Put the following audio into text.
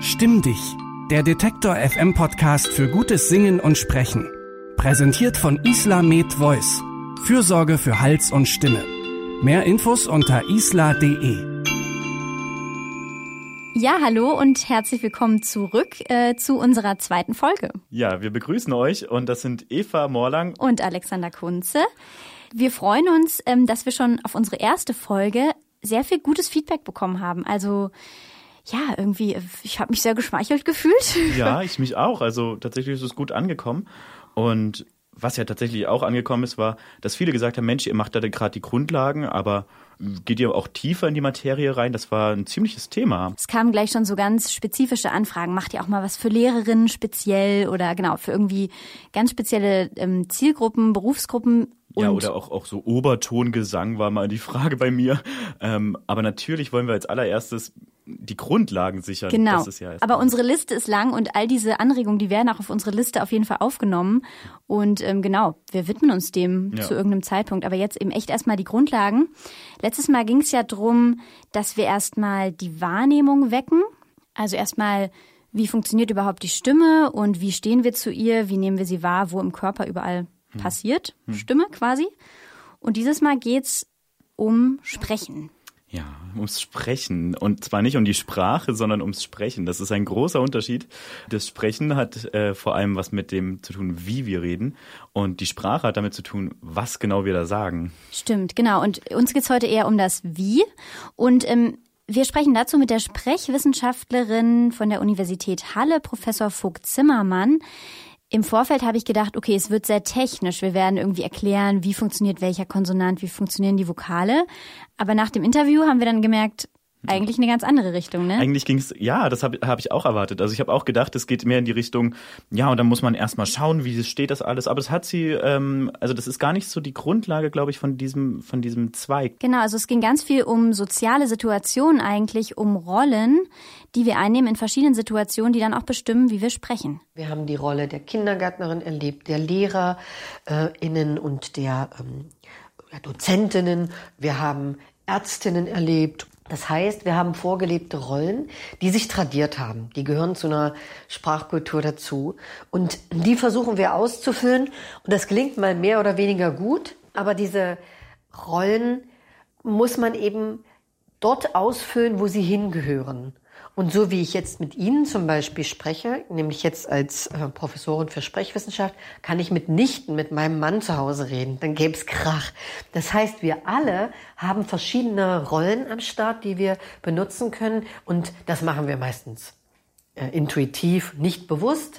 Stimm dich, der Detektor FM Podcast für gutes Singen und Sprechen. Präsentiert von Isla Med Voice. Fürsorge für Hals und Stimme. Mehr Infos unter isla.de. Ja, hallo und herzlich willkommen zurück äh, zu unserer zweiten Folge. Ja, wir begrüßen euch und das sind Eva Morlang und Alexander Kunze. Wir freuen uns, ähm, dass wir schon auf unsere erste Folge sehr viel gutes Feedback bekommen haben. Also ja, irgendwie, ich habe mich sehr geschmeichelt gefühlt. Ja, ich mich auch. Also tatsächlich ist es gut angekommen. Und was ja tatsächlich auch angekommen ist, war, dass viele gesagt haben, Mensch, ihr macht da gerade die Grundlagen, aber geht ihr auch tiefer in die Materie rein? Das war ein ziemliches Thema. Es kamen gleich schon so ganz spezifische Anfragen. Macht ihr auch mal was für Lehrerinnen speziell oder genau für irgendwie ganz spezielle ähm, Zielgruppen, Berufsgruppen? Ja, oder auch, auch so Obertongesang war mal die Frage bei mir. Ähm, aber natürlich wollen wir als allererstes die Grundlagen sichern. Genau. Ja Aber unsere Liste ist lang und all diese Anregungen, die werden auch auf unsere Liste auf jeden Fall aufgenommen. Und ähm, genau, wir widmen uns dem ja. zu irgendeinem Zeitpunkt. Aber jetzt eben echt erstmal die Grundlagen. Letztes Mal ging es ja drum, dass wir erstmal die Wahrnehmung wecken. Also erstmal, wie funktioniert überhaupt die Stimme und wie stehen wir zu ihr, wie nehmen wir sie wahr, wo im Körper überall hm. passiert, hm. Stimme quasi. Und dieses Mal geht's um Sprechen. Ja, ums Sprechen. Und zwar nicht um die Sprache, sondern ums Sprechen. Das ist ein großer Unterschied. Das Sprechen hat äh, vor allem was mit dem zu tun, wie wir reden. Und die Sprache hat damit zu tun, was genau wir da sagen. Stimmt, genau. Und uns geht's heute eher um das Wie. Und ähm, wir sprechen dazu mit der Sprechwissenschaftlerin von der Universität Halle, Professor Vogt Zimmermann. Im Vorfeld habe ich gedacht, okay, es wird sehr technisch. Wir werden irgendwie erklären, wie funktioniert welcher Konsonant, wie funktionieren die Vokale. Aber nach dem Interview haben wir dann gemerkt, eigentlich eine ganz andere Richtung, ne? Eigentlich ging es, ja, das habe hab ich auch erwartet. Also ich habe auch gedacht, es geht mehr in die Richtung, ja, und dann muss man erstmal schauen, wie steht das alles. Aber das hat sie, ähm, also das ist gar nicht so die Grundlage, glaube ich, von diesem, von diesem Zweig. Genau, also es ging ganz viel um soziale Situationen eigentlich, um Rollen, die wir einnehmen in verschiedenen Situationen, die dann auch bestimmen, wie wir sprechen. Wir haben die Rolle der Kindergärtnerin erlebt, der LehrerInnen äh, und der ähm, Dozentinnen. Wir haben Ärztinnen erlebt das heißt, wir haben vorgelebte Rollen, die sich tradiert haben. Die gehören zu einer Sprachkultur dazu. Und die versuchen wir auszufüllen. Und das gelingt mal mehr oder weniger gut. Aber diese Rollen muss man eben dort ausfüllen, wo sie hingehören. Und so wie ich jetzt mit Ihnen zum Beispiel spreche, nämlich jetzt als äh, Professorin für Sprechwissenschaft, kann ich mitnichten mit meinem Mann zu Hause reden. Dann gäbe es Krach. Das heißt, wir alle haben verschiedene Rollen am Start, die wir benutzen können. Und das machen wir meistens äh, intuitiv, nicht bewusst.